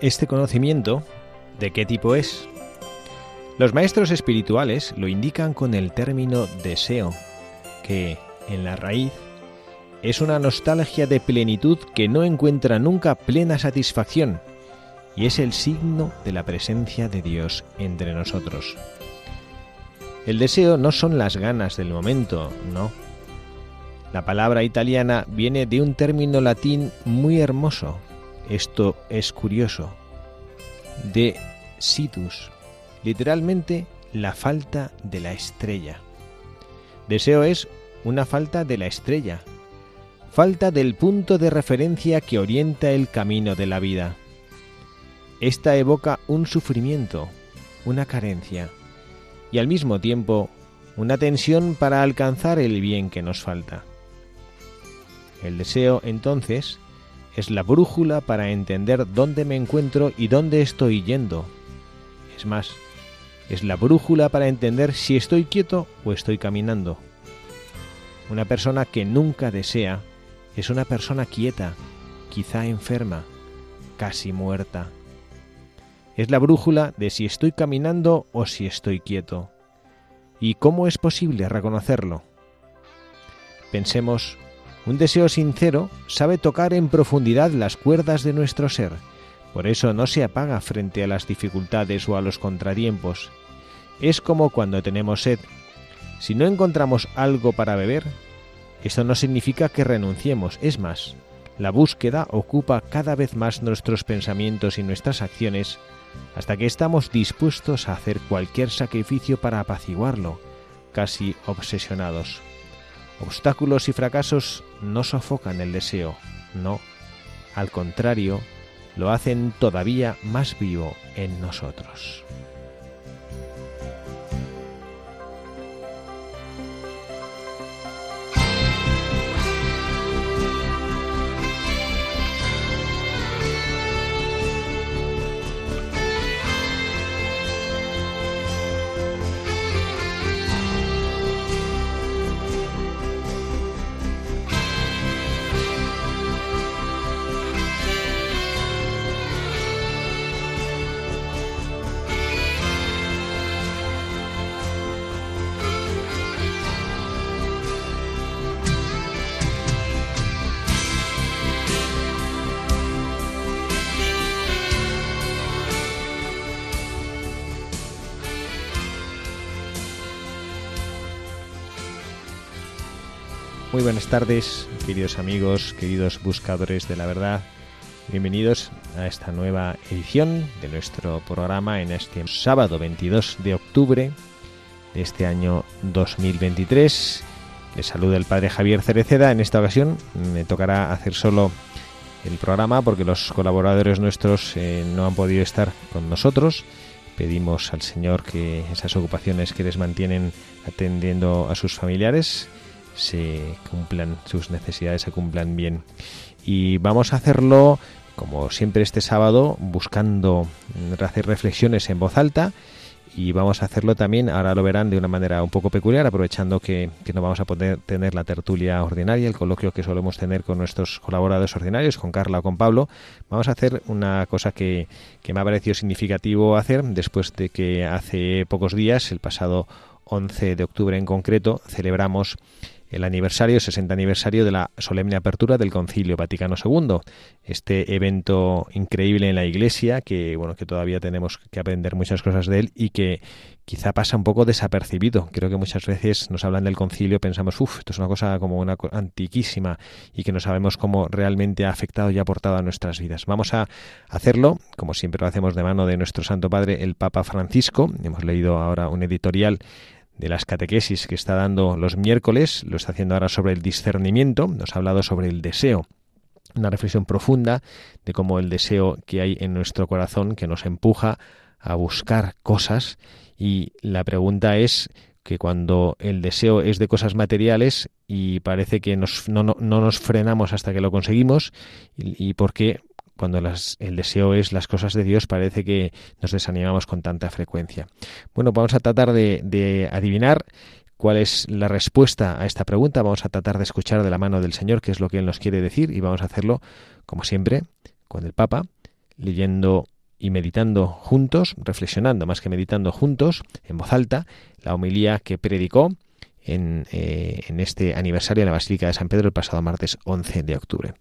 Este conocimiento, ¿de qué tipo es? Los maestros espirituales lo indican con el término deseo, que, en la raíz, es una nostalgia de plenitud que no encuentra nunca plena satisfacción, y es el signo de la presencia de Dios entre nosotros. El deseo no son las ganas del momento, no. La palabra italiana viene de un término latín muy hermoso, esto es curioso. De situs, literalmente la falta de la estrella. Deseo es una falta de la estrella, falta del punto de referencia que orienta el camino de la vida. Esta evoca un sufrimiento, una carencia y al mismo tiempo una tensión para alcanzar el bien que nos falta. El deseo, entonces, es la brújula para entender dónde me encuentro y dónde estoy yendo. Es más, es la brújula para entender si estoy quieto o estoy caminando. Una persona que nunca desea es una persona quieta, quizá enferma, casi muerta. Es la brújula de si estoy caminando o si estoy quieto. ¿Y cómo es posible reconocerlo? Pensemos un deseo sincero sabe tocar en profundidad las cuerdas de nuestro ser, por eso no se apaga frente a las dificultades o a los contratiempos. Es como cuando tenemos sed. Si no encontramos algo para beber, esto no significa que renunciemos, es más, la búsqueda ocupa cada vez más nuestros pensamientos y nuestras acciones hasta que estamos dispuestos a hacer cualquier sacrificio para apaciguarlo, casi obsesionados. Obstáculos y fracasos no sofocan el deseo, no, al contrario, lo hacen todavía más vivo en nosotros. Muy buenas tardes, queridos amigos, queridos buscadores de la verdad. Bienvenidos a esta nueva edición de nuestro programa en este sábado 22 de octubre de este año 2023. Les saluda el padre Javier Cereceda. En esta ocasión me tocará hacer solo el programa porque los colaboradores nuestros eh, no han podido estar con nosotros. Pedimos al Señor que esas ocupaciones que les mantienen atendiendo a sus familiares se cumplan sus necesidades, se cumplan bien. Y vamos a hacerlo, como siempre este sábado, buscando hacer reflexiones en voz alta y vamos a hacerlo también, ahora lo verán de una manera un poco peculiar, aprovechando que, no vamos a poder tener la tertulia ordinaria, el coloquio que solemos tener con nuestros colaboradores ordinarios, con Carla o con Pablo, vamos a hacer una cosa que, que me ha parecido significativo hacer después de que hace pocos días, el pasado 11 de octubre en concreto, celebramos el aniversario, 60 aniversario de la solemne apertura del Concilio Vaticano II, este evento increíble en la Iglesia que bueno que todavía tenemos que aprender muchas cosas de él y que quizá pasa un poco desapercibido. Creo que muchas veces nos hablan del Concilio, pensamos, uff, esto es una cosa como una antiquísima y que no sabemos cómo realmente ha afectado y aportado a nuestras vidas. Vamos a hacerlo, como siempre lo hacemos de mano de nuestro Santo Padre, el Papa Francisco. Hemos leído ahora un editorial de las catequesis que está dando los miércoles, lo está haciendo ahora sobre el discernimiento, nos ha hablado sobre el deseo, una reflexión profunda de cómo el deseo que hay en nuestro corazón que nos empuja a buscar cosas. Y la pregunta es que cuando el deseo es de cosas materiales y parece que nos, no, no, nos frenamos hasta que lo conseguimos y, y por qué cuando el deseo es las cosas de Dios, parece que nos desanimamos con tanta frecuencia. Bueno, vamos a tratar de, adivinar cuál es la respuesta a esta pregunta. Vamos a tratar de escuchar de la mano del Señor qué es lo que Él nos quiere decir y vamos a hacerlo, como siempre, con el Papa, leyendo y meditando juntos, reflexionando más que meditando juntos, en voz alta, la homilía que predicó en, eh, este aniversario de la Basílica de San Pedro el pasado martes 11 de octubre.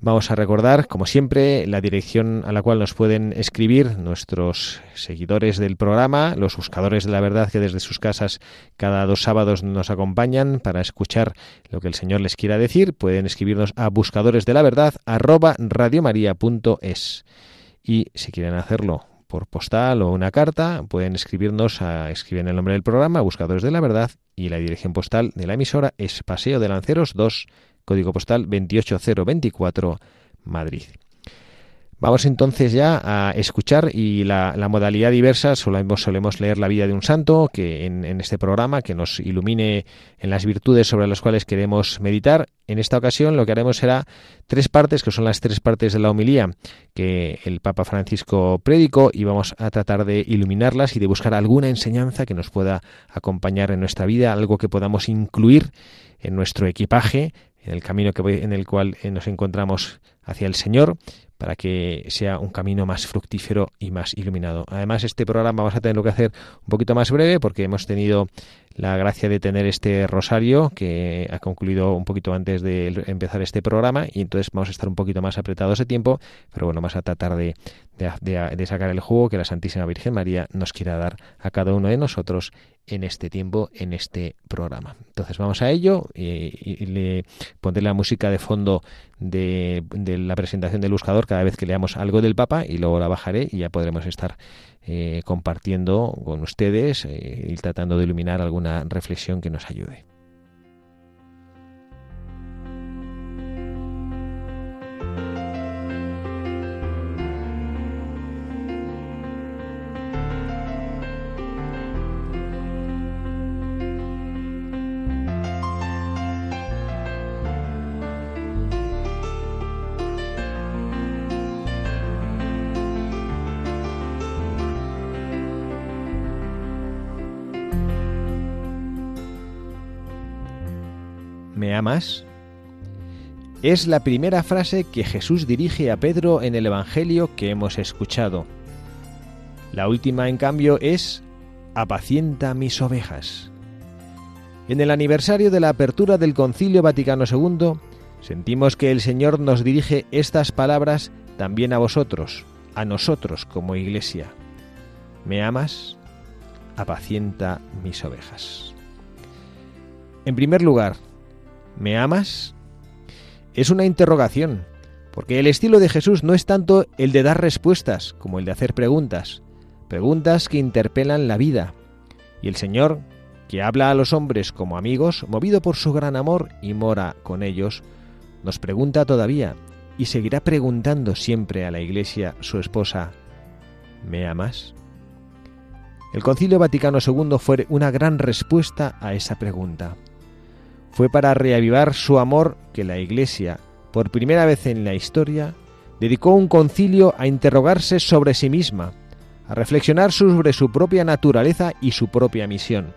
Vamos a recordar, como siempre, la dirección a la cual nos pueden escribir nuestros seguidores del programa, los buscadores de la verdad que desde sus casas cada dos sábados nos acompañan para escuchar lo que el Señor les quiera decir. Pueden escribirnos a buscadores de la verdad arroba radiomaria.es. Y si quieren hacerlo por postal o una carta, pueden escribirnos a escribir el nombre del programa, Buscadores de la Verdad, y la dirección postal de la emisora es Paseo de Lanceros 2 código postal 28024, Madrid. Vamos entonces ya a escuchar y la, modalidad diversa, solemos, leer la vida de un santo que en, este programa que nos ilumine en las virtudes sobre las cuales queremos meditar. En esta ocasión lo que haremos será tres partes, que son las tres partes de la homilía que el Papa Francisco predicó y vamos a tratar de iluminarlas y de buscar alguna enseñanza que nos pueda acompañar en nuestra vida, algo que podamos incluir en nuestro equipaje en el camino que, en el cual eh, nos encontramos hacia el Señor, para que sea un camino más fructífero y más iluminado. Además, este programa vamos a tenerlo que hacer un poquito más breve porque hemos tenido la gracia de tener este rosario que ha concluido un poquito antes de empezar este programa y entonces vamos a estar un poquito más apretados de tiempo, pero bueno, vamos a tratar de, de, sacar el juego que la Santísima Virgen María nos quiera dar a cada uno de nosotros en este tiempo, en este programa. Entonces vamos a ello y, le pondré la música de fondo de, la presentación del buscador cada vez que leamos algo del Papa y luego la bajaré y ya podremos estar eh, compartiendo con ustedes eh, y tratando de iluminar alguna reflexión que nos ayude. Es la primera frase que Jesús dirige a Pedro en el Evangelio que hemos escuchado. La última, en cambio, es apacienta mis ovejas. En el aniversario de la apertura del Concilio Vaticano II, sentimos que el Señor nos dirige estas palabras también a vosotros, a nosotros como iglesia. ¿Me amas? Apacienta mis ovejas. En primer lugar, ¿Me amas? Es una interrogación, porque el estilo de Jesús no es tanto el de dar respuestas como el de hacer preguntas, preguntas que interpelan la vida. Y el Señor, que habla a los hombres como amigos, movido por su gran amor y mora con ellos, nos pregunta todavía y seguirá preguntando siempre a la Iglesia, su esposa, ¿me amas? El Concilio Vaticano II fue una gran respuesta a esa pregunta fue para reavivar su amor que la Iglesia, por primera vez en la historia, dedicó un concilio a interrogarse sobre sí misma, a reflexionar sobre su propia naturaleza y su propia misión.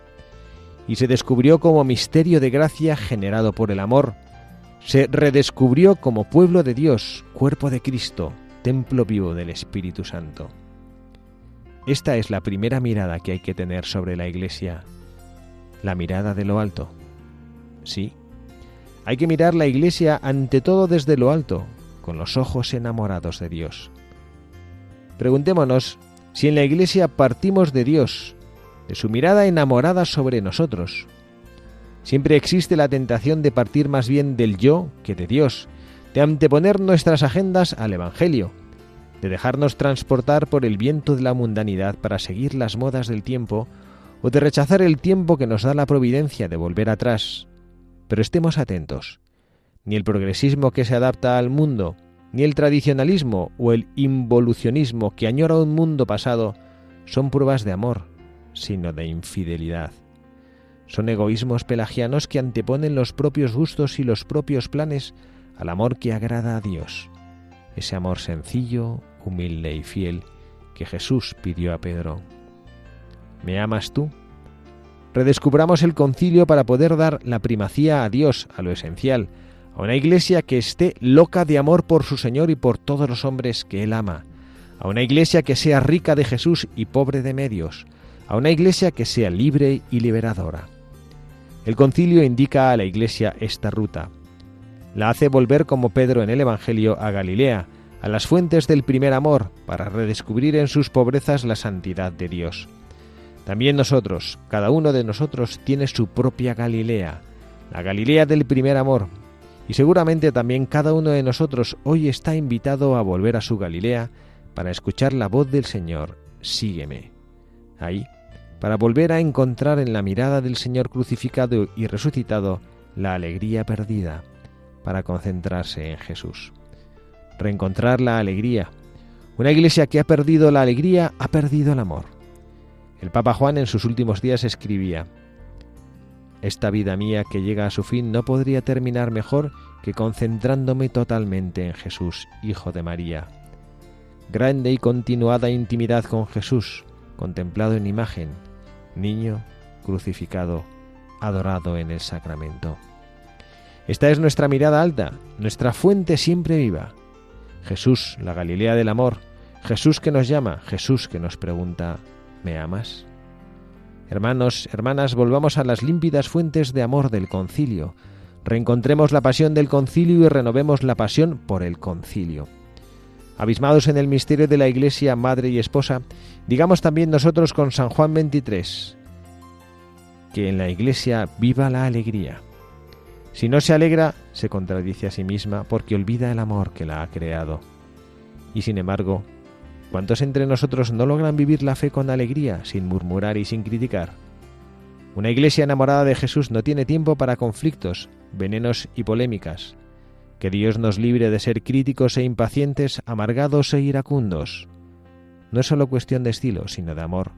Y se descubrió como misterio de gracia generado por el amor, se redescubrió como pueblo de Dios, cuerpo de Cristo, templo vivo del Espíritu Santo. Esta es la primera mirada que hay que tener sobre la Iglesia, la mirada de lo alto Sí. Hay que mirar la Iglesia ante todo desde lo alto, con los ojos enamorados de Dios. Preguntémonos si en la Iglesia partimos de Dios, de su mirada enamorada sobre nosotros. Siempre existe la tentación de partir más bien del yo que de Dios, de anteponer nuestras agendas al Evangelio, de dejarnos transportar por el viento de la mundanidad para seguir las modas del tiempo, o de rechazar el tiempo que nos da la providencia de volver atrás. Pero estemos atentos. Ni el progresismo que se adapta al mundo, ni el tradicionalismo o el involucionismo que añora un mundo pasado son pruebas de amor, sino de infidelidad. Son egoísmos pelagianos que anteponen los propios gustos y los propios planes al amor que agrada a Dios, ese amor sencillo, humilde y fiel que Jesús pidió a Pedro. ¿Me amas tú? Redescubramos el concilio para poder dar la primacía a Dios, a lo esencial, a una iglesia que esté loca de amor por su Señor y por todos los hombres que Él ama, a una iglesia que sea rica de Jesús y pobre de medios, a una iglesia que sea libre y liberadora. El concilio indica a la iglesia esta ruta. La hace volver como Pedro en el Evangelio a Galilea, a las fuentes del primer amor, para redescubrir en sus pobrezas la santidad de Dios. También nosotros, cada uno de nosotros tiene su propia Galilea, la Galilea del primer amor, y seguramente también cada uno de nosotros hoy está invitado a volver a su Galilea para escuchar la voz del Señor, sígueme. Ahí, para volver a encontrar en la mirada del Señor crucificado y resucitado la alegría perdida, para concentrarse en Jesús. Reencontrar la alegría. Una iglesia que ha perdido la alegría ha perdido el amor. El Papa Juan en sus últimos días escribía, esta vida mía que llega a su fin no podría terminar mejor que concentrándome totalmente en Jesús, Hijo de María. Grande y continuada intimidad con Jesús, contemplado en imagen, niño crucificado, adorado en el sacramento. Esta es nuestra mirada alta, nuestra fuente siempre viva. Jesús, la Galilea del amor, Jesús que nos llama, Jesús que nos pregunta, ¿me amas? Hermanos, hermanas, volvamos a las límpidas fuentes de amor del concilio. Reencontremos la pasión del concilio y renovemos la pasión por el concilio. Abismados en el misterio de la Iglesia, madre y esposa, digamos también nosotros con San Juan 23, que en la Iglesia viva la alegría. Si no se alegra, se contradice a sí misma porque olvida el amor que la ha creado. Y sin embargo, ¿Cuántos entre nosotros no logran vivir la fe con alegría, sin murmurar y sin criticar? Una iglesia enamorada de Jesús no tiene tiempo para conflictos, venenos y polémicas. Que Dios nos libre de ser críticos e impacientes, amargados e iracundos. No es solo cuestión de estilo, sino de amor,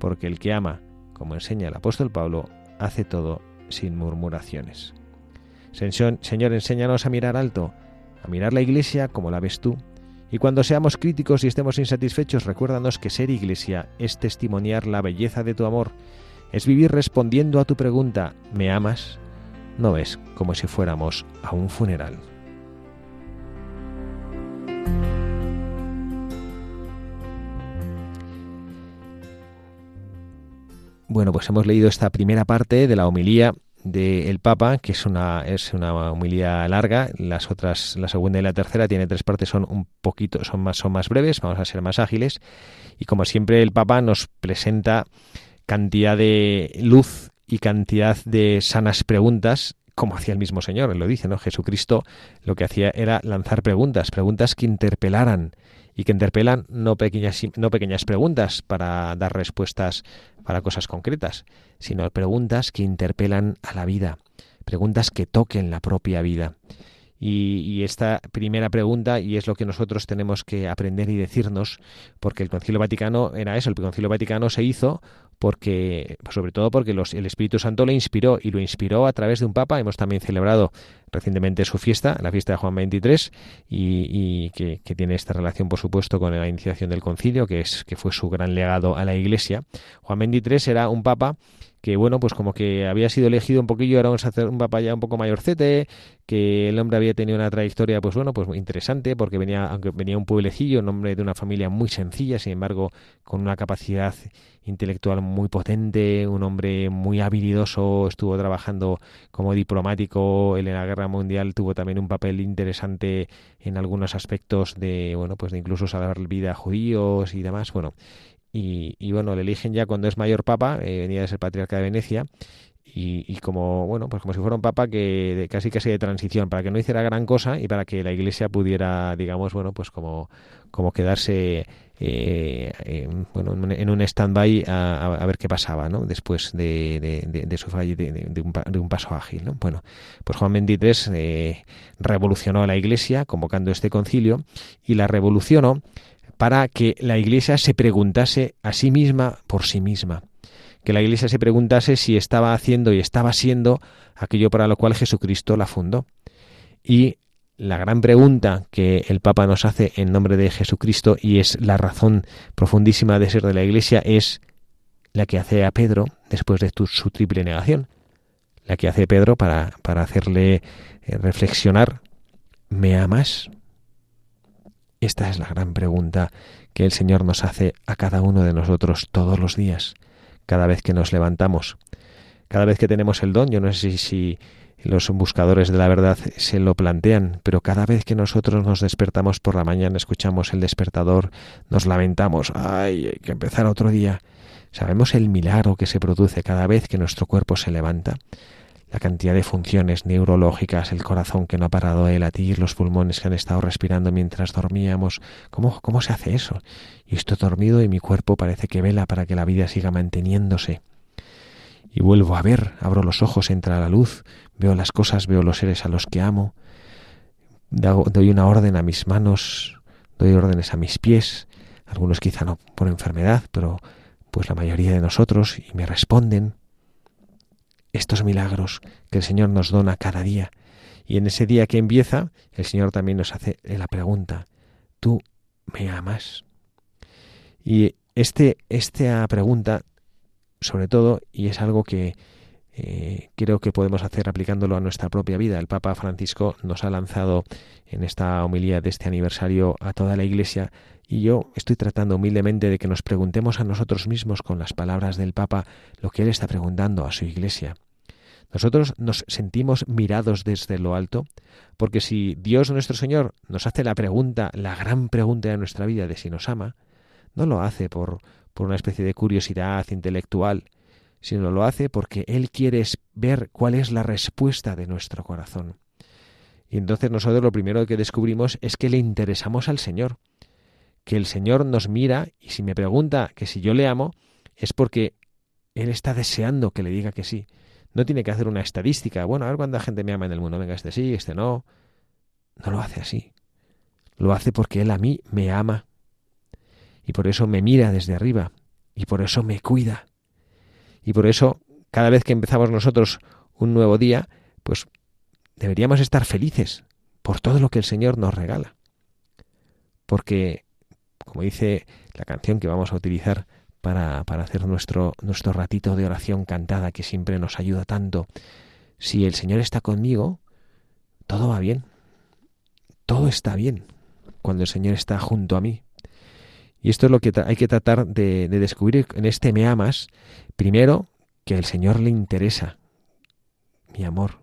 porque el que ama, como enseña el apóstol Pablo, hace todo sin murmuraciones. Señor, enséñanos a mirar alto, a mirar la iglesia como la ves tú, y cuando seamos críticos y estemos insatisfechos, recuérdanos que ser iglesia es testimoniar la belleza de tu amor, es vivir respondiendo a tu pregunta, ¿me amas? No es como si fuéramos a un funeral. Bueno, pues hemos leído esta primera parte de la homilía del Papa, que es una, es una larga. Las otras, la segunda y la tercera, tiene tres partes, son un poquito, son más, son más breves, vamos a ser más ágiles. Y como siempre, el Papa nos presenta cantidad de luz y cantidad de sanas preguntas como hacía el mismo Señor, lo dice, ¿no? Jesucristo lo que hacía era lanzar preguntas, preguntas que interpelaran y que interpelan no pequeñas, no pequeñas preguntas para dar respuestas para cosas concretas, sino preguntas que interpelan a la vida, preguntas que toquen la propia vida. Y, esta primera pregunta, y es lo que nosotros tenemos que aprender y decirnos, porque el Concilio Vaticano era eso, el Concilio Vaticano se hizo porque, sobre todo porque los, el Espíritu Santo lo inspiró y lo inspiró a través de un Papa. Hemos también celebrado recientemente su fiesta, la fiesta de Juan 23, y, que, que, tiene esta relación, por supuesto, con la iniciación del concilio, que, es, que fue su gran legado a la Iglesia. Juan 23 era un papa que bueno, pues como que había sido elegido un poquillo, era un, un papa ya un poco mayorcete, que el hombre había tenido una trayectoria, pues bueno, pues muy interesante, porque venía, aunque venía un pueblecillo, un hombre de una familia muy sencilla, sin embargo, con una capacidad intelectual muy potente, un hombre muy habilidoso, estuvo trabajando como diplomático en la guerra mundial, tuvo también un papel interesante en algunos aspectos de, bueno, pues de incluso salvar vida a judíos y demás, bueno, y, bueno, le eligen ya cuando es mayor papa, eh, venía de ser patriarca de Venecia, y, como bueno pues como si fuera un papa que de, casi casi de transición para que no hiciera gran cosa y para que la iglesia pudiera digamos bueno pues como como quedarse eh, en, bueno en un stand-by a, ver qué pasaba ¿no? después de, de, su de, un, de un paso ágil ¿no? bueno pues Juan XXIII eh, revolucionó a la iglesia convocando este concilio y la revolucionó para que la Iglesia se preguntase a sí misma por sí misma, que la Iglesia se preguntase si estaba haciendo y estaba siendo aquello para lo cual Jesucristo la fundó. Y la gran pregunta que el Papa nos hace en nombre de Jesucristo y es la razón profundísima de ser de la Iglesia es la que hace a Pedro después de su triple negación, la que hace Pedro para, para hacerle eh, reflexionar, ¿me amas? Esta es la gran pregunta que el Señor nos hace a cada uno de nosotros todos los días, cada vez que nos levantamos, cada vez que tenemos el don. Yo no sé si, los buscadores de la verdad se lo plantean, pero cada vez que nosotros nos despertamos por la mañana, escuchamos el despertador, nos lamentamos, ay, hay que empezar otro día. Sabemos el milagro que se produce cada vez que nuestro cuerpo se levanta la cantidad de funciones neurológicas, el corazón que no ha parado de latir, los pulmones que han estado respirando mientras dormíamos. ¿Cómo, cómo se hace eso? Y estoy dormido y mi cuerpo parece que vela para que la vida siga manteniéndose. Y vuelvo a ver, abro los ojos, entra la luz, veo las cosas, veo los seres a los que amo, doy una orden a mis manos, doy órdenes a mis pies, algunos quizá no por enfermedad, pero pues la mayoría de nosotros, y me responden, estos milagros que el Señor nos dona cada día. Y en ese día que empieza, el Señor también nos hace la pregunta, ¿tú me amas? Y este, esta pregunta, sobre todo, y es algo que eh, creo que podemos hacer aplicándolo a nuestra propia vida. El Papa Francisco nos ha lanzado en esta homilía de este aniversario a toda la Iglesia y yo estoy tratando humildemente de que nos preguntemos a nosotros mismos con las palabras del Papa lo que él está preguntando a su Iglesia. Nosotros nos sentimos mirados desde lo alto, porque si Dios nuestro Señor nos hace la pregunta, la gran pregunta de nuestra vida de si nos ama, no lo hace por, por una especie de curiosidad intelectual, sino lo hace porque Él quiere ver cuál es la respuesta de nuestro corazón. Y entonces nosotros lo primero que descubrimos es que le interesamos al Señor, que el Señor nos mira y si me pregunta que si yo le amo, es porque Él está deseando que le diga que sí. No tiene que hacer una estadística. Bueno, a ver cuánta gente me ama en el mundo. Venga, este sí, este no. No lo hace así. Lo hace porque Él a mí me ama. Y por eso me mira desde arriba. Y por eso me cuida. Y por eso, cada vez que empezamos nosotros un nuevo día, pues deberíamos estar felices por todo lo que el Señor nos regala. Porque, como dice la canción que vamos a utilizar para, para hacer nuestro, nuestro ratito de oración cantada que siempre nos ayuda tanto, si el Señor está conmigo, todo va bien. Todo está bien cuando el Señor está junto a mí. Y esto es lo que hay que tratar de, descubrir en este me amas. Primero, que el Señor le interesa mi amor.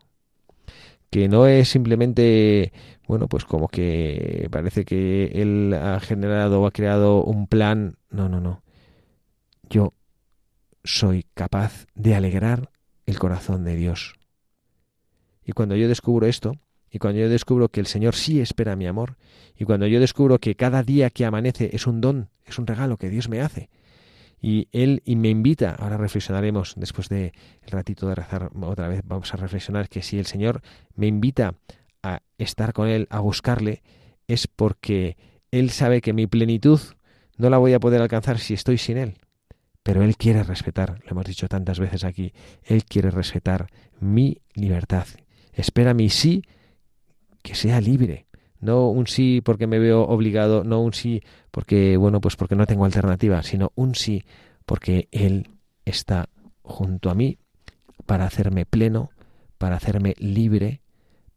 Que no es simplemente, bueno, pues como que parece que Él ha generado o ha creado un plan. No, no, no. Yo soy capaz de alegrar el corazón de Dios. Y cuando yo descubro esto, y cuando yo descubro que el Señor sí espera mi amor, y cuando yo descubro que cada día que amanece es un don, es un regalo que Dios me hace, y Él y me invita, ahora reflexionaremos después de el ratito de rezar otra vez, vamos a reflexionar que si el Señor me invita a estar con Él, a buscarle, es porque Él sabe que mi plenitud no la voy a poder alcanzar si estoy sin Él. Pero Él quiere respetar, lo hemos dicho tantas veces aquí, Él quiere respetar mi libertad. Espera mi sí que sea libre, no un sí porque me veo obligado, no un sí porque, bueno, pues porque no tengo alternativa, sino un sí porque Él está junto a mí para hacerme pleno, para hacerme libre,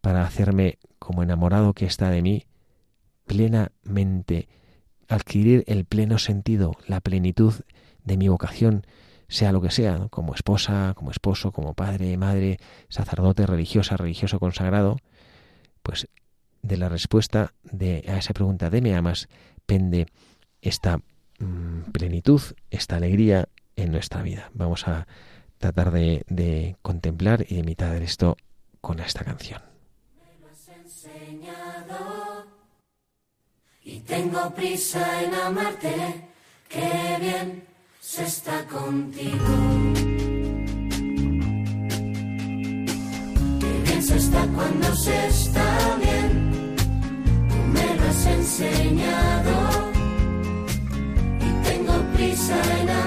para hacerme como enamorado que está de mí, plenamente, adquirir el pleno sentido, la plenitud de mi vocación, sea lo que sea, como esposa, como esposo, como padre, madre, sacerdote, religiosa, religioso consagrado, pues de la respuesta de, a esa pregunta de me amas pende esta mm, plenitud, esta alegría en nuestra vida. Vamos a tratar de, contemplar y de imitar esto con esta canción. Y tengo prisa en amarte, qué bien se está contigo. Qué bien se está cuando se está bien, tú me lo has enseñado y tengo prisa en amarte.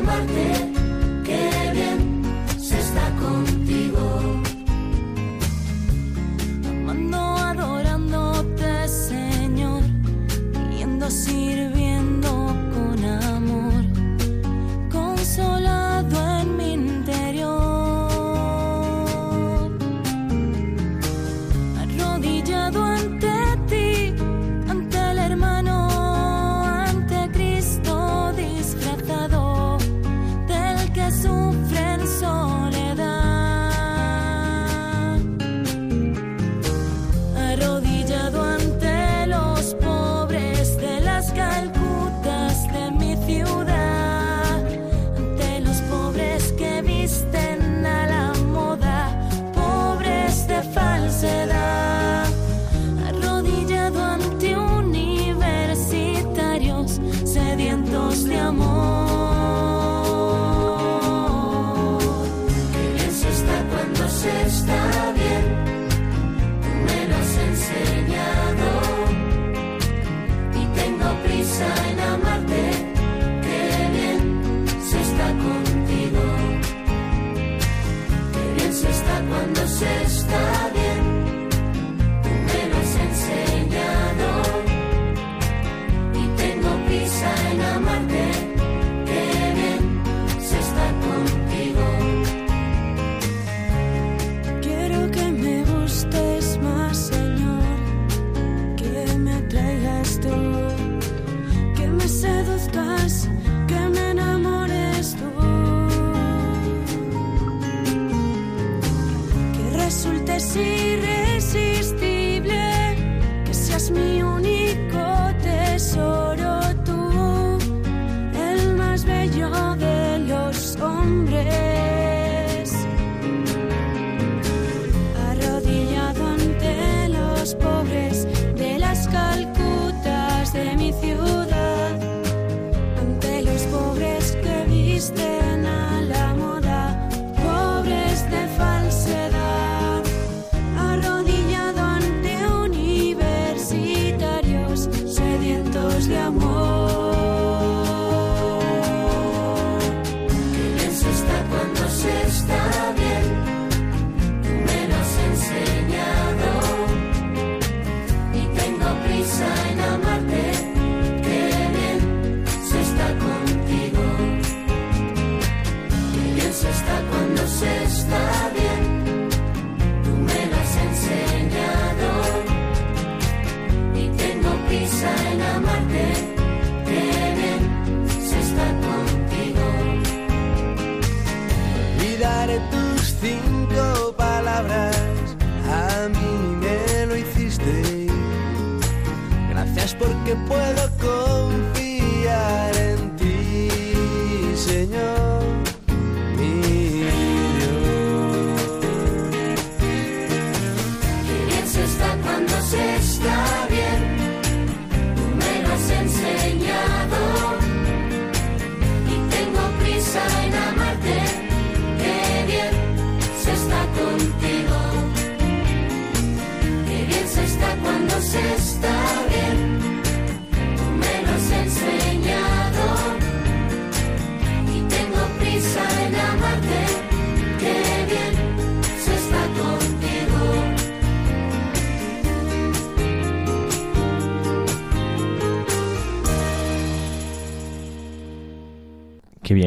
sun.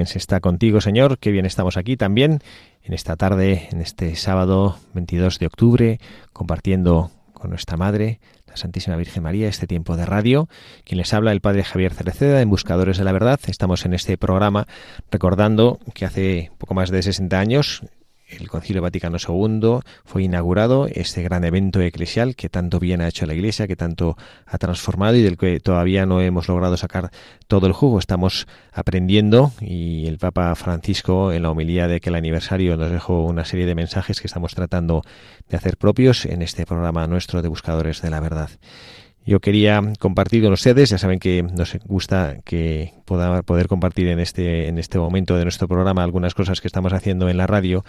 Se está contigo, Señor, qué bien estamos aquí también en esta tarde, en este sábado 22 de octubre, compartiendo con nuestra Madre, la Santísima Virgen María, este tiempo de radio. Quien les habla, el Padre Javier Cereceda, en Buscadores de la Verdad. Estamos en este programa recordando que hace poco más de 60 años el Concilio Vaticano II fue inaugurado, este gran evento eclesial que tanto bien ha hecho la Iglesia, que tanto ha transformado y del que todavía no hemos logrado sacar todo el jugo. Estamos aprendiendo y el Papa Francisco en la homilía de que el aniversario nos dejó una serie de mensajes que estamos tratando de hacer propios en este programa nuestro de Buscadores de la Verdad. Yo quería compartir con ustedes, ya saben que nos gusta que pueda poder compartir en este, en este momento de nuestro programa algunas cosas que estamos haciendo en la radio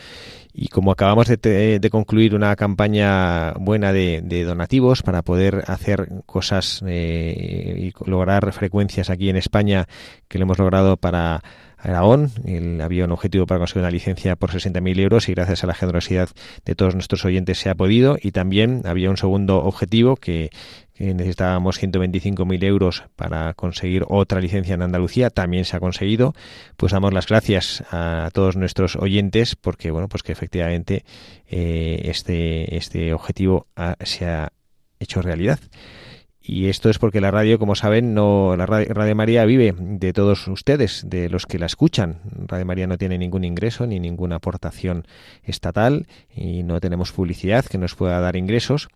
y como acabamos de, de concluir una campaña buena de, de, donativos para poder hacer cosas eh, y lograr frecuencias aquí en España que lo hemos logrado para Aragón. El, había un objetivo para conseguir una licencia por 60.000 euros y gracias a la generosidad de todos nuestros oyentes se ha podido. Y también había un segundo objetivo que que necesitábamos 125.000 euros para conseguir otra licencia en Andalucía, también se ha conseguido. Pues damos las gracias a todos nuestros oyentes porque, bueno, pues que efectivamente eh, este, este objetivo ha, se ha hecho realidad. Y esto es porque la radio, como saben, no la radio, radio, María vive de todos ustedes, de los que la escuchan. Radio María no tiene ningún ingreso ni ninguna aportación estatal y no tenemos publicidad que nos pueda dar ingresos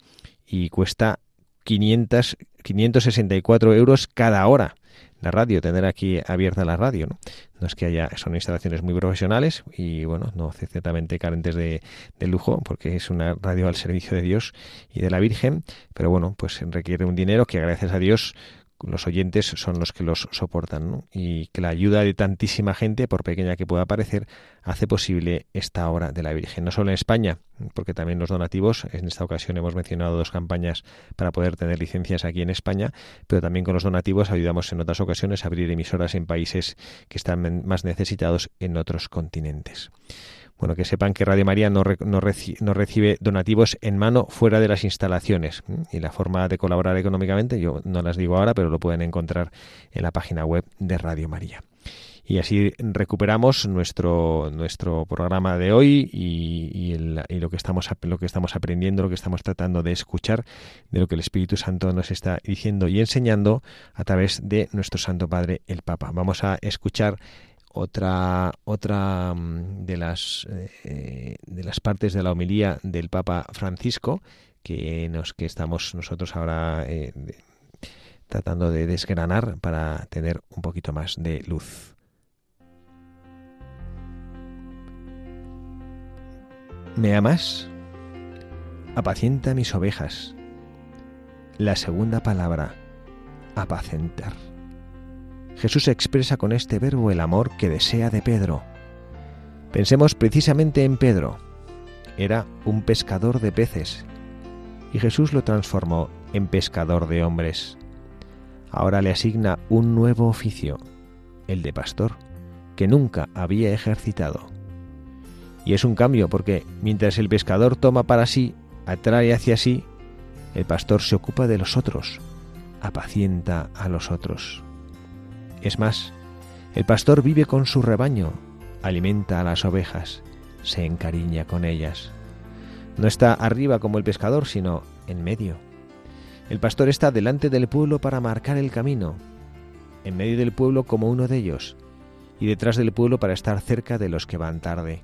y cuesta 500, 564 euros cada hora la radio, tener aquí abierta la radio, ¿no? No es que haya, son instalaciones muy profesionales y bueno, no ciertamente carentes de, de, lujo, porque es una radio al servicio de Dios y de la Virgen, pero bueno, pues requiere un dinero que gracias a Dios los oyentes son los que los soportan ¿no? y que la ayuda de tantísima gente, por pequeña que pueda parecer, hace posible esta obra de la Virgen. No solo en España, porque también los donativos, en esta ocasión hemos mencionado dos campañas para poder tener licencias aquí en España, pero también con los donativos ayudamos en otras ocasiones a abrir emisoras en países que están más necesitados en otros continentes. Bueno, que sepan que Radio María no, no, reci no, recibe donativos en mano fuera de las instalaciones. Y la forma de colaborar económicamente, yo no las digo ahora, pero lo pueden encontrar en la página web de Radio María. Y así recuperamos nuestro, nuestro programa de hoy y, y, lo, que estamos, lo que estamos aprendiendo, lo que estamos tratando de escuchar, de lo que el Espíritu Santo nos está diciendo y enseñando a través de nuestro Santo Padre, el Papa. Vamos a escuchar otra otra mm, de las eh, de las partes de la homilía del Papa Francisco que nos que estamos nosotros ahora eh, tratando de desgranar para tener un poquito más de luz. ¿Me amas? Apacienta mis ovejas. La segunda palabra, apacentar. Jesús expresa con este verbo el amor que desea de Pedro. Pensemos precisamente en Pedro. Era un pescador de peces y Jesús lo transformó en pescador de hombres. Ahora le asigna un nuevo oficio, el de pastor, que nunca había ejercitado. Y es un cambio porque mientras el pescador toma para sí, atrae hacia sí, el pastor se ocupa de los otros, apacienta a los otros. Es más, el pastor vive con su rebaño, alimenta a las ovejas, se encariña con ellas. No está arriba como el pescador, sino en medio. El pastor está delante del pueblo para marcar el camino, en medio del pueblo como uno de ellos, y detrás del pueblo para estar cerca de los que van tarde.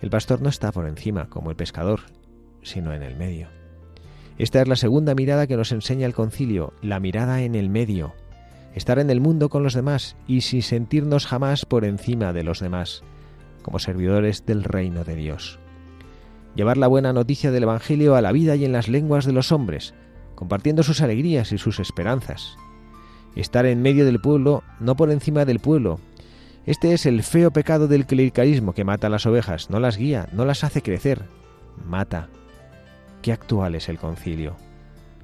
El pastor no está por encima como el pescador, sino en el medio. Esta es la segunda mirada que nos enseña el concilio, la mirada en el medio, estar en el mundo con los demás y sin sentirnos jamás por encima de los demás, como servidores del reino de Dios. Llevar la buena noticia del Evangelio a la vida y en las lenguas de los hombres, compartiendo sus alegrías y sus esperanzas. Estar en medio del pueblo, no por encima del pueblo. Este es el feo pecado del clericalismo que mata a las ovejas, no las guía, no las hace crecer, mata. Qué actual es el concilio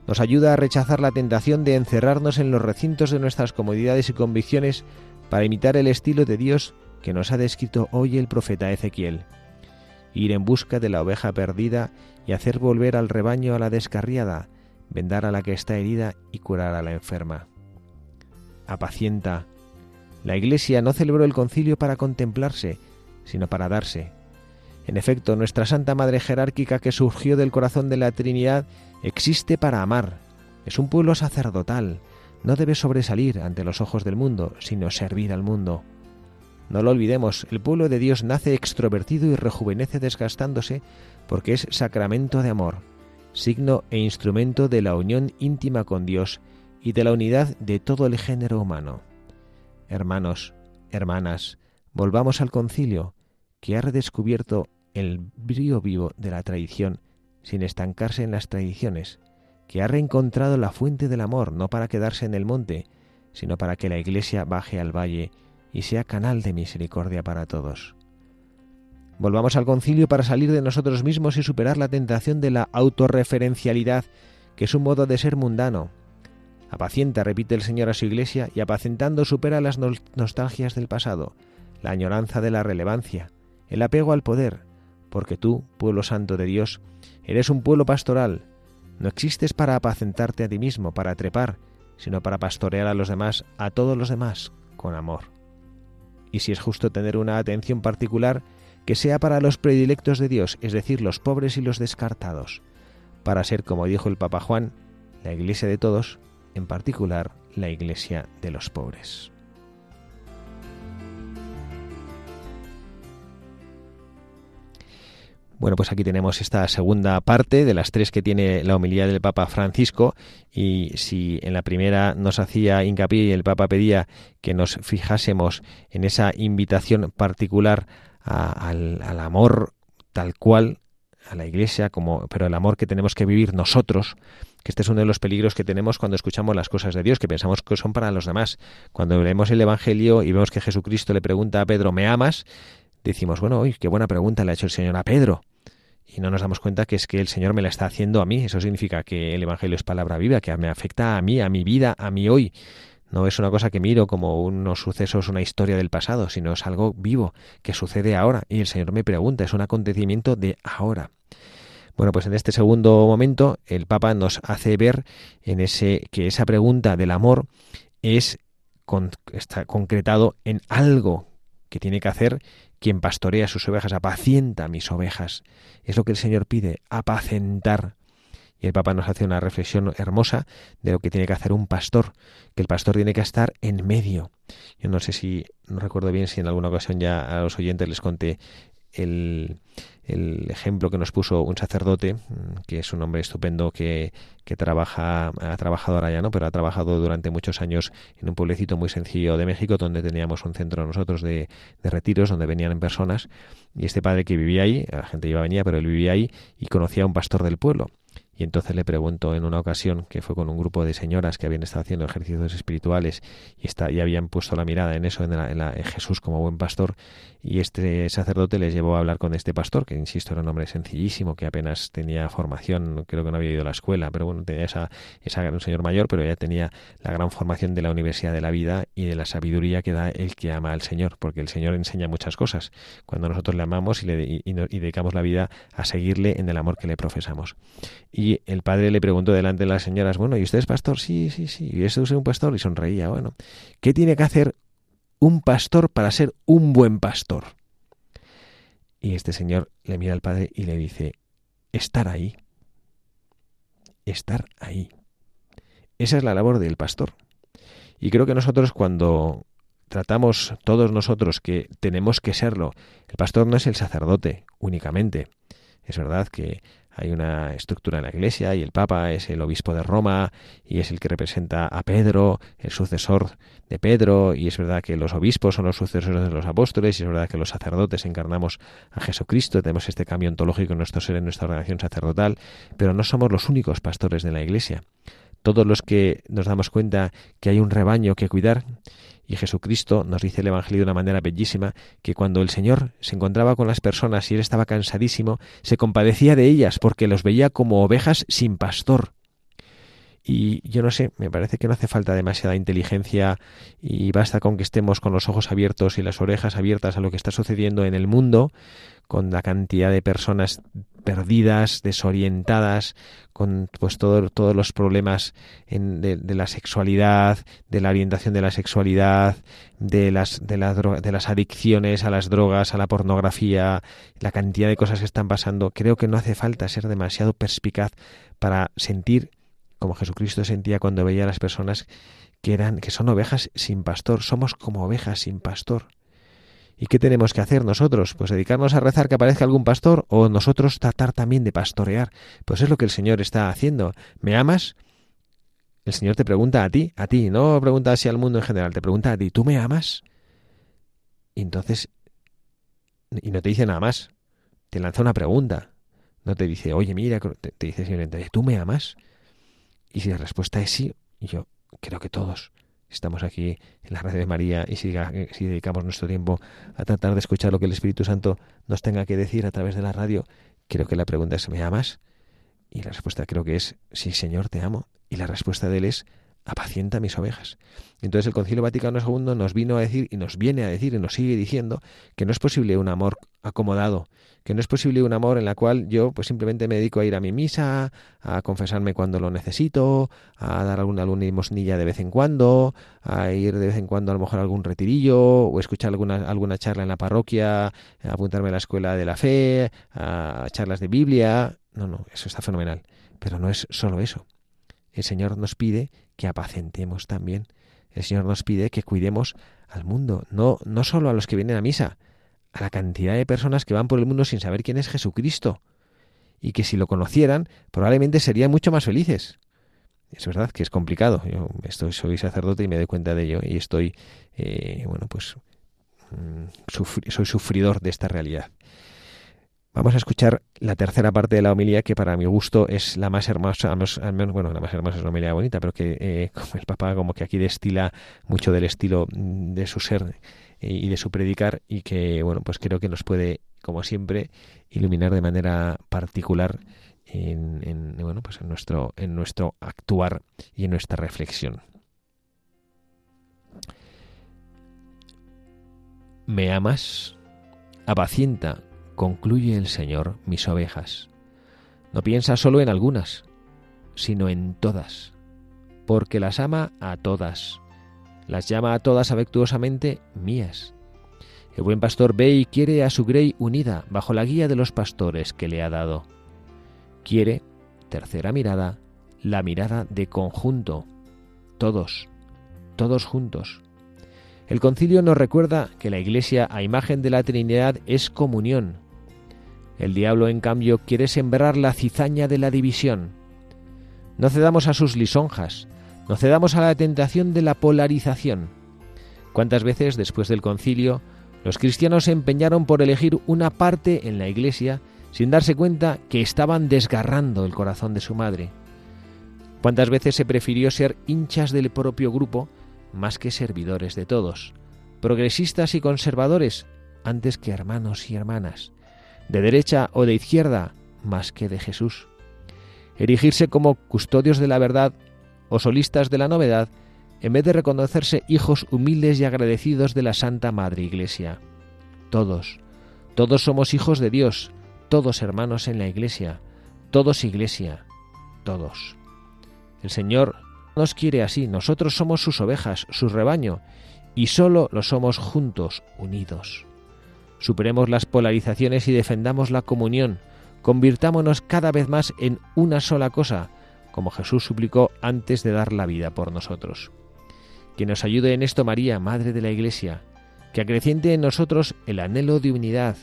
nos ayuda a rechazar la tentación de encerrarnos en los recintos de nuestras comodidades y convicciones para imitar el estilo de Dios que nos ha descrito hoy el profeta Ezequiel. Ir en busca de la oveja perdida y hacer volver al rebaño a la descarriada, vendar a la que está herida y curar a la enferma. Apacienta, La Iglesia no celebró el concilio para contemplarse, sino para darse. En efecto, nuestra Santa Madre jerárquica que surgió del corazón de la Trinidad existe para amar. Es un pueblo sacerdotal. No debe sobresalir ante los ojos del mundo, sino servir al mundo. No lo olvidemos, el pueblo de Dios nace extrovertido y rejuvenece desgastándose porque es sacramento de amor, signo e instrumento de la unión íntima con Dios y de la unidad de todo el género humano. Hermanos, hermanas, volvamos al concilio, que ha redescubierto el brío vivo de la tradición sin estancarse en las tradiciones, que ha reencontrado la fuente del amor no para quedarse en el monte, sino para que la Iglesia baje al valle y sea canal de misericordia para todos. Volvamos al concilio para salir de nosotros mismos y superar la tentación de la autorreferencialidad, que es un modo de ser mundano. Apacienta, repite el Señor a su iglesia, y apacentando supera las nostalgias del pasado, la añoranza de la relevancia, el apego al poder, porque tú, pueblo santo de Dios, eres un pueblo pastoral. No existes para apacentarte a ti mismo, para trepar, sino para pastorear a los demás, a todos los demás, con amor. Y si es justo tener una atención particular, que sea para los predilectos de Dios, es decir, los pobres y los descartados, para ser, como dijo el Papa Juan, la iglesia de todos, en particular la iglesia de los pobres. Bueno, pues aquí tenemos esta segunda parte de las tres que tiene la homilía del Papa Francisco y si en la primera nos hacía hincapié y el Papa pedía que nos fijásemos en esa invitación particular al, amor tal cual a la Iglesia, como, pero el amor que tenemos que vivir nosotros, que este es uno de los peligros que tenemos cuando escuchamos las cosas de Dios, que pensamos que son para los demás. Cuando leemos el Evangelio y vemos que Jesucristo le pregunta a Pedro, ¿me amas? Decimos, bueno, uy, qué buena pregunta le ha hecho el Señor a Pedro y no nos damos cuenta que es que el Señor me la está haciendo a mí. Eso significa que el Evangelio es palabra viva, que me afecta a mí, a mi vida, a mí hoy. No es una cosa que miro como unos sucesos, una historia del pasado, sino es algo vivo que sucede ahora. Y el Señor me pregunta, es un acontecimiento de ahora. Bueno, pues en este segundo momento el Papa nos hace ver en ese que esa pregunta del amor es está concretado en algo que tiene que hacer quien pastorea sus ovejas, apacienta mis ovejas. Es lo que el Señor pide, apacentar. Y el Papa nos hace una reflexión hermosa de lo que tiene que hacer un pastor, que el pastor tiene que estar en medio. Yo no sé si, no recuerdo bien si en alguna ocasión ya a los oyentes les conté el, el ejemplo que nos puso un sacerdote, mm, que es un hombre estupendo que, que trabaja, ha trabajado ahora ya, ¿no? Pero ha trabajado durante muchos años en un pueblecito muy sencillo de México, donde teníamos un centro nosotros de, de retiros, donde venían personas, y este padre que vivía ahí, la gente iba venía, pero él vivía ahí y conocía a un pastor del pueblo. Y entonces le pregunto en una ocasión, que fue con un grupo de señoras que habían estado haciendo ejercicios espirituales y, está, y habían puesto la mirada en eso, en, en Jesús como buen pastor, y este sacerdote les llevó a hablar con este pastor, que insisto era un hombre sencillísimo, que apenas tenía formación, creo que no había ido a la escuela, pero bueno, tenía esa, esa un señor mayor, pero ya tenía la gran formación de la Universidad de la Vida y de la sabiduría que da el que ama al Señor, porque el Señor enseña muchas cosas cuando nosotros le amamos y, le, y, dedicamos la vida a seguirle en el amor que le profesamos. Y el padre le preguntó delante de las señoras, bueno, ¿y usted es pastor? Sí, sí, sí. ¿Y eso es un pastor? Y sonreía, bueno. ¿Qué tiene que hacer un pastor para ser un buen pastor. Y este señor le mira al padre y le dice, estar ahí. Estar ahí. Esa es la labor del pastor. Y creo que nosotros cuando tratamos todos nosotros que tenemos que serlo, el pastor no es el sacerdote únicamente. Es verdad que hay una estructura en la Iglesia y el Papa es el obispo de Roma y es el que representa a Pedro, el sucesor de Pedro, y es verdad que los obispos son los sucesores de los apóstoles, y es verdad que los sacerdotes encarnamos a Jesucristo, tenemos este cambio ontológico en nuestro ser, en nuestra ordenación sacerdotal, pero no somos los únicos pastores de la Iglesia. Todos los que nos damos cuenta que hay un rebaño que cuidar, y Jesucristo nos dice el Evangelio de una manera bellísima que cuando el Señor se encontraba con las personas y él estaba cansadísimo, se compadecía de ellas porque los veía como ovejas sin pastor. Y yo no sé, me parece que no hace falta demasiada inteligencia y basta con que estemos con los ojos abiertos y las orejas abiertas a lo que está sucediendo en el mundo, con la cantidad de personas perdidas, desorientadas, con pues todo, todos los problemas en, de, la sexualidad, de la orientación de la sexualidad, de las, de, de las adicciones a las drogas, a la pornografía, la cantidad de cosas que están pasando. Creo que no hace falta ser demasiado perspicaz para sentir como Jesucristo sentía cuando veía a las personas que eran que son ovejas sin pastor, somos como ovejas sin pastor. ¿Y qué tenemos que hacer nosotros? Pues dedicarnos a rezar que aparezca algún pastor o nosotros tratar también de pastorear. Pues es lo que el Señor está haciendo. ¿Me amas? El Señor te pregunta a ti, a ti, no pregunta así al mundo en general, te pregunta a ti, ¿tú me amas? Y entonces, y no te dice nada más, te lanza una pregunta. No te dice, oye, mira, te, dice simplemente, ¿tú me amas? Y si la respuesta es sí, yo creo que todos estamos aquí en la radio de María y si, si, dedicamos nuestro tiempo a tratar de escuchar lo que el Espíritu Santo nos tenga que decir a través de la radio, creo que la pregunta es ¿me amas? Y la respuesta creo que es sí, Señor, te amo. Y la respuesta de él es apacienta mis ovejas. Entonces el Concilio Vaticano II nos vino a decir y nos viene a decir y nos sigue diciendo que no es posible un amor acomodado, que no es posible un amor en la cual yo pues simplemente me dedico a ir a mi misa, a confesarme cuando lo necesito, a dar alguna, limosnilla de vez en cuando, a ir de vez en cuando a lo mejor a algún retirillo o escuchar alguna, alguna charla en la parroquia, a apuntarme a la escuela de la fe, a charlas de Biblia. No, no, eso está fenomenal. Pero no es solo eso. El Señor nos pide que apacentemos también. El Señor nos pide que cuidemos al mundo, no, no solo a los que vienen a misa, a la cantidad de personas que van por el mundo sin saber quién es Jesucristo, y que si lo conocieran, probablemente serían mucho más felices. Es verdad que es complicado. Yo soy sacerdote y me doy cuenta de ello, y estoy, eh, bueno, pues mm, soy sufridor de esta realidad. Vamos a escuchar la tercera parte de la homilía, que para mi gusto es la más hermosa, al menos, bueno, la más hermosa es una homilía bonita, pero que eh, el Papa como que aquí destila mucho del estilo mm, de su ser y de su predicar y que, bueno, pues creo que nos puede, como siempre, iluminar de manera particular en, bueno, pues en, nuestro, en nuestro actuar y en nuestra reflexión. ¿Me amas? Apacienta concluye el Señor mis ovejas. No piensa solo en algunas, sino en todas, porque las ama a todas, las llama a todas afectuosamente mías. El buen pastor ve y quiere a su grey unida bajo la guía de los pastores que le ha dado. Quiere, tercera mirada, la mirada de conjunto, todos, todos juntos. El concilio nos recuerda que la Iglesia a imagen de la Trinidad es comunión, el diablo, en cambio, quiere sembrar la cizaña de la división. No cedamos a sus lisonjas, no cedamos a la tentación de la polarización. ¿Cuántas veces después del concilio los cristianos se empeñaron por elegir una parte en la Iglesia sin darse cuenta que estaban desgarrando el corazón de su madre? ¿Cuántas veces se prefirió ser hinchas del propio grupo más que servidores de todos, progresistas y conservadores antes que hermanos y hermanas? De derecha o de izquierda, más que de Jesús. Erigirse como custodios de la verdad o solistas de la novedad, en vez de reconocerse hijos humildes y agradecidos de la Santa Madre Iglesia. Todos, todos somos hijos de Dios, todos hermanos en la Iglesia, todos Iglesia, todos. El Señor nos quiere así, nosotros somos sus ovejas, su rebaño, y sólo lo somos juntos, unidos. Superemos las polarizaciones y defendamos la comunión. Convirtámonos cada vez más en una sola cosa, como Jesús suplicó antes de dar la vida por nosotros. Que nos ayude en esto María, Madre de la Iglesia, que acreciente en nosotros el anhelo de unidad,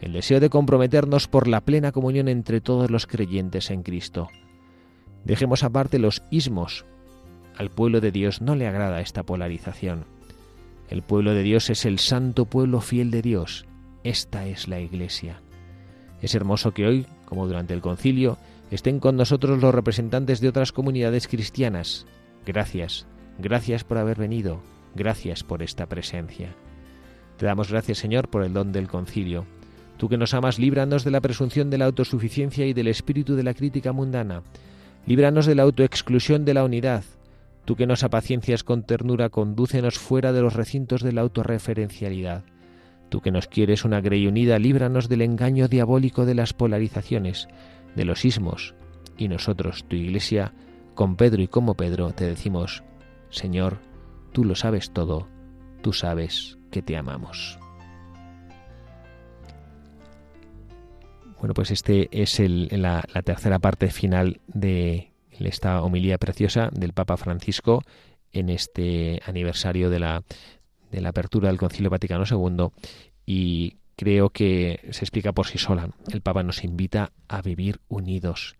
el deseo de comprometernos por la plena comunión entre todos los creyentes en Cristo. Dejemos aparte los ismos. Al pueblo de Dios no le agrada esta polarización. El pueblo de Dios es el santo pueblo fiel de Dios, esta es la Iglesia. Es hermoso que hoy, como durante el concilio, estén con nosotros los representantes de otras comunidades cristianas. Gracias, gracias por haber venido, gracias por esta presencia. Te damos gracias, Señor, por el don del concilio. Tú que nos amas, líbranos de la presunción de la autosuficiencia y del espíritu de la crítica mundana. Líbranos de la autoexclusión de la unidad. Tú que nos apaciencias con ternura, condúcenos fuera de los recintos de la autorreferencialidad. Tú que nos quieres una grey unida, líbranos del engaño diabólico de las polarizaciones, de los ismos. Y nosotros, tu Iglesia, con Pedro y como Pedro, te decimos, Señor, tú lo sabes todo, tú sabes que te amamos. Bueno, pues este es la, tercera parte final de esta homilía preciosa del Papa Francisco en este aniversario de la, de la apertura del Concilio Vaticano II y creo que se explica por sí sola. El Papa nos invita a vivir unidos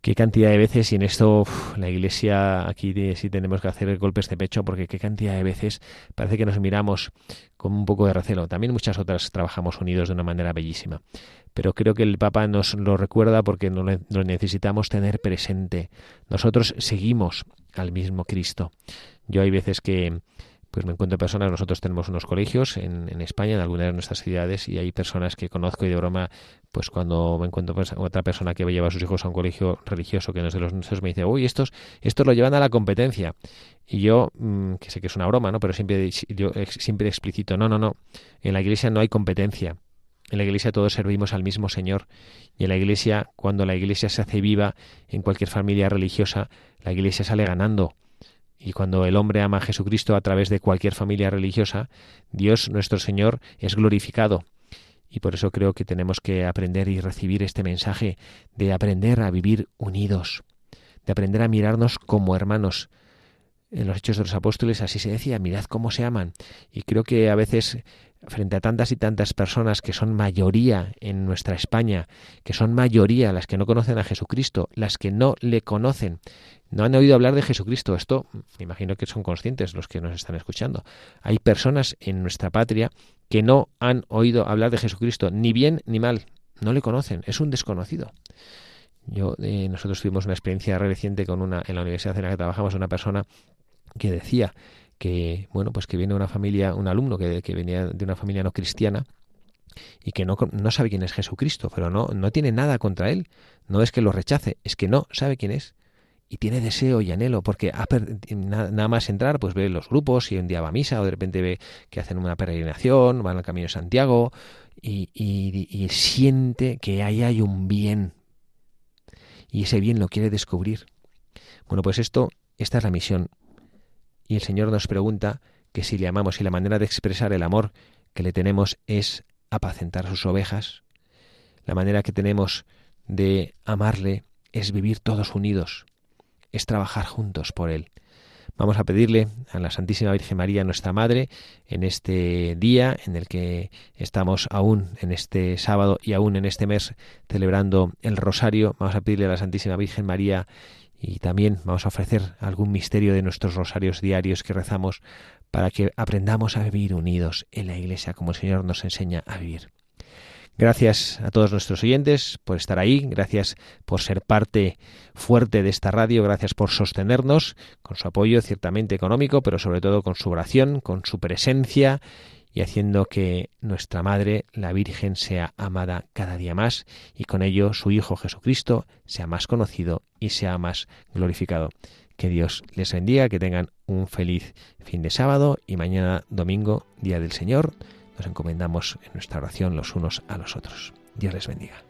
qué cantidad de veces, y en esto la Iglesia aquí sí tenemos que hacer golpes de pecho, porque qué cantidad de veces parece que nos miramos con un poco de recelo. También muchas otras trabajamos unidos de una manera bellísima. Pero creo que el Papa nos lo recuerda porque lo necesitamos tener presente. Nosotros seguimos al mismo Cristo. Yo hay veces que pues me encuentro personas, nosotros tenemos unos colegios en, en, España, en algunas de nuestras ciudades, y hay personas que conozco y de broma, pues cuando me encuentro con otra persona que lleva a sus hijos a un colegio religioso que no es de los nuestros, me dice, uy, estos, estos lo llevan a la competencia. Y yo, mm, que sé que es una broma, ¿no? Pero siempre, yo siempre explicito, no, no, no, en la iglesia no hay competencia. En la iglesia todos servimos al mismo Señor. Y en la iglesia, cuando la iglesia se hace viva en cualquier familia religiosa, la iglesia sale ganando y cuando el hombre ama a Jesucristo a través de cualquier familia religiosa, Dios nuestro Señor es glorificado. Y por eso creo que tenemos que aprender y recibir este mensaje de aprender a vivir unidos, de aprender a mirarnos como hermanos. En los Hechos de los Apóstoles así se decía, mirad cómo se aman. Y creo que a veces frente a tantas y tantas personas que son mayoría en nuestra España, que son mayoría las que no conocen a Jesucristo, las que no le conocen, no han oído hablar de Jesucristo. Esto me imagino que son conscientes los que nos están escuchando. Hay personas en nuestra patria que no han oído hablar de Jesucristo, ni bien ni mal. No le conocen, es un desconocido. Yo, eh, nosotros tuvimos una experiencia reciente con una, en la universidad en la que trabajamos, una persona que decía que, bueno, pues que viene una familia, un alumno que, que venía de una familia no cristiana, y que no, no, sabe quién es Jesucristo, pero no, no tiene nada contra él. No es que lo rechace, es que no sabe quién es y tiene deseo y anhelo, porque nada más entrar, pues ve los grupos y un día va a misa o de repente ve que hacen una peregrinación, van al Camino de Santiago y, y siente que ahí hay un bien y ese bien lo quiere descubrir. Bueno, pues esto, esta es la misión. Y el Señor nos pregunta que si le amamos y la manera de expresar el amor que le tenemos es apacentar sus ovejas, la manera que tenemos de amarle es vivir todos unidos, es trabajar juntos por Él. Vamos a pedirle a la Santísima Virgen María, nuestra Madre, en este día en el que estamos aún en este sábado y aún en este mes celebrando el rosario, vamos a pedirle a la Santísima Virgen María y también vamos a ofrecer algún misterio de nuestros rosarios diarios que rezamos para que aprendamos a vivir unidos en la Iglesia como el Señor nos enseña a vivir. Gracias a todos nuestros oyentes por estar ahí, gracias por ser parte fuerte de esta radio, gracias por sostenernos con su apoyo ciertamente económico, pero sobre todo con su oración, con su presencia y haciendo que nuestra Madre, la Virgen, sea amada cada día más y con ello su Hijo Jesucristo sea más conocido y sea más glorificado. Que Dios les bendiga, que tengan un feliz fin de sábado y mañana domingo, Día del Señor nos encomendamos en nuestra oración los unos a los otros. Dios les bendiga.